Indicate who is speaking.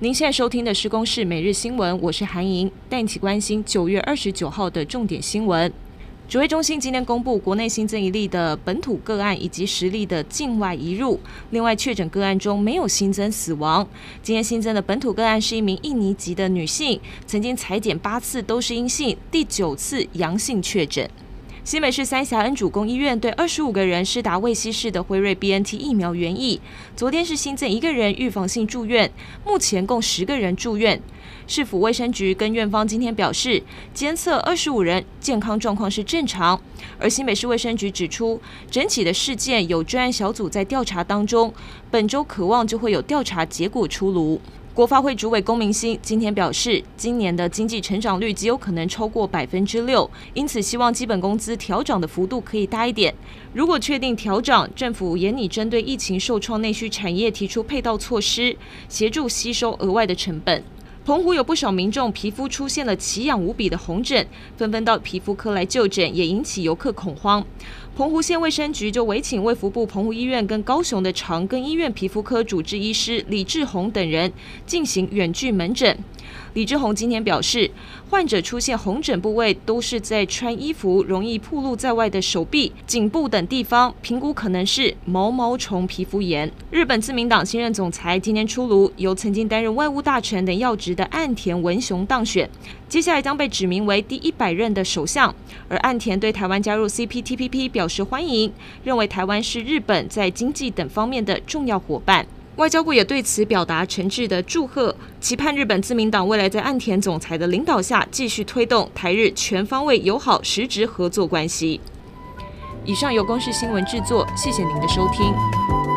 Speaker 1: 您现在收听的是《公视每日新闻》，我是韩莹，带你一起关心九月二十九号的重点新闻。指挥中心今天公布国内新增一例的本土个案，以及十例的境外移入。另外，确诊个案中没有新增死亡。今天新增的本土个案是一名印尼籍的女性，曾经采检八次都是阴性，第九次阳性确诊。新北市三峡恩主公医院对二十五个人施打未稀释的辉瑞 BNT 疫苗原液。昨天是新增一个人预防性住院，目前共十个人住院。市府卫生局跟院方今天表示，监测二十五人健康状况是正常。而新北市卫生局指出，整体的事件有专案小组在调查当中，本周渴望就会有调查结果出炉。国发会主委龚明鑫今天表示，今年的经济成长率极有可能超过百分之六，因此希望基本工资调涨的幅度可以大一点。如果确定调涨，政府也拟针对疫情受创内需产业提出配套措施，协助吸收额外的成本。澎湖有不少民众皮肤出现了奇痒无比的红疹，纷纷到皮肤科来就诊，也引起游客恐慌。澎湖县卫生局就委请卫福部澎湖医院跟高雄的长庚医院皮肤科主治医师李志宏等人进行远距门诊。李志宏今天表示，患者出现红疹部位都是在穿衣服容易暴露在外的手臂、颈部等地方，评估可能是毛毛虫皮肤炎。日本自民党新任总裁今天出炉，由曾经担任外务大臣等要职的岸田文雄当选，接下来将被指名为第一百任的首相。而岸田对台湾加入 CPTPP 表示欢迎，认为台湾是日本在经济等方面的重要伙伴。外交部也对此表达诚挚的祝贺，期盼日本自民党未来在岸田总裁的领导下，继续推动台日全方位友好实质合作关系。以上由公视新闻制作，谢谢您的收听。